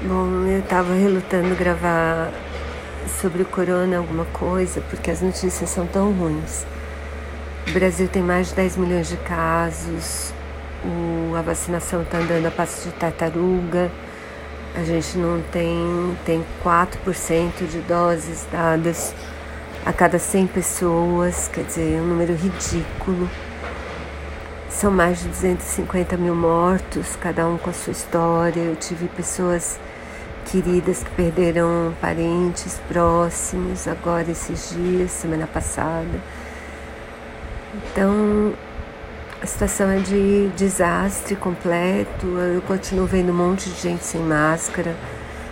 Bom, eu estava relutando gravar sobre o corona alguma coisa, porque as notícias são tão ruins. O Brasil tem mais de 10 milhões de casos, o, a vacinação está andando a passo de tartaruga, a gente não tem, tem 4% de doses dadas a cada 100 pessoas, quer dizer, um número ridículo. São mais de 250 mil mortos, cada um com a sua história. Eu tive pessoas queridas que perderam parentes próximos agora esses dias, semana passada. Então, a situação é de desastre completo. Eu continuo vendo um monte de gente sem máscara,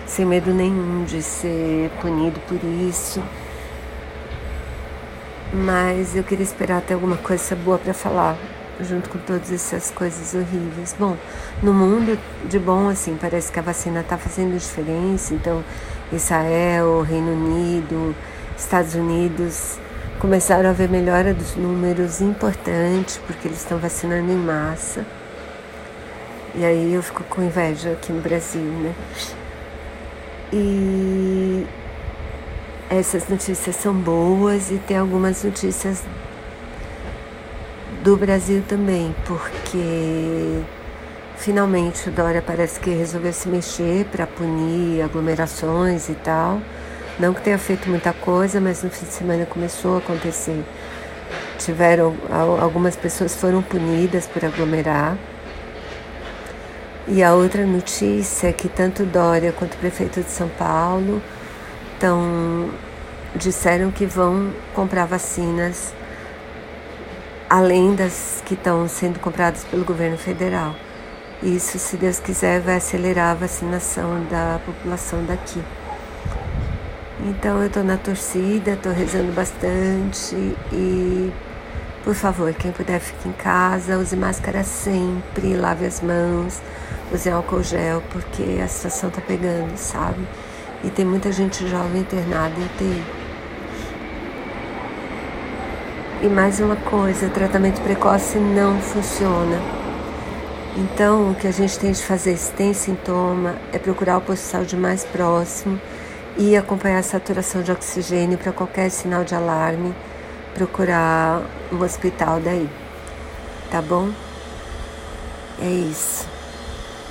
sem medo nenhum de ser punido por isso. Mas eu queria esperar ter alguma coisa boa para falar junto com todas essas coisas horríveis. Bom, no mundo de bom, assim, parece que a vacina está fazendo diferença. Então, Israel, Reino Unido, Estados Unidos começaram a ver melhora dos números importantes, porque eles estão vacinando em massa. E aí eu fico com inveja aqui no Brasil, né? E essas notícias são boas e tem algumas notícias do Brasil também, porque finalmente o Dória parece que resolveu se mexer para punir aglomerações e tal. Não que tenha feito muita coisa, mas no fim de semana começou a acontecer. Tiveram algumas pessoas foram punidas por aglomerar. E a outra notícia é que tanto Dória quanto o prefeito de São Paulo estão disseram que vão comprar vacinas além das que estão sendo compradas pelo governo federal. Isso, se Deus quiser, vai acelerar a vacinação da população daqui. Então eu estou na torcida, estou rezando bastante e, por favor, quem puder fique em casa, use máscara sempre, lave as mãos, use álcool gel, porque a situação está pegando, sabe? E tem muita gente jovem internada em UTI. E mais uma coisa, tratamento precoce não funciona. Então, o que a gente tem de fazer se tem sintoma é procurar o posto de saúde mais próximo e acompanhar a saturação de oxigênio para qualquer sinal de alarme, procurar um hospital daí. Tá bom? É isso.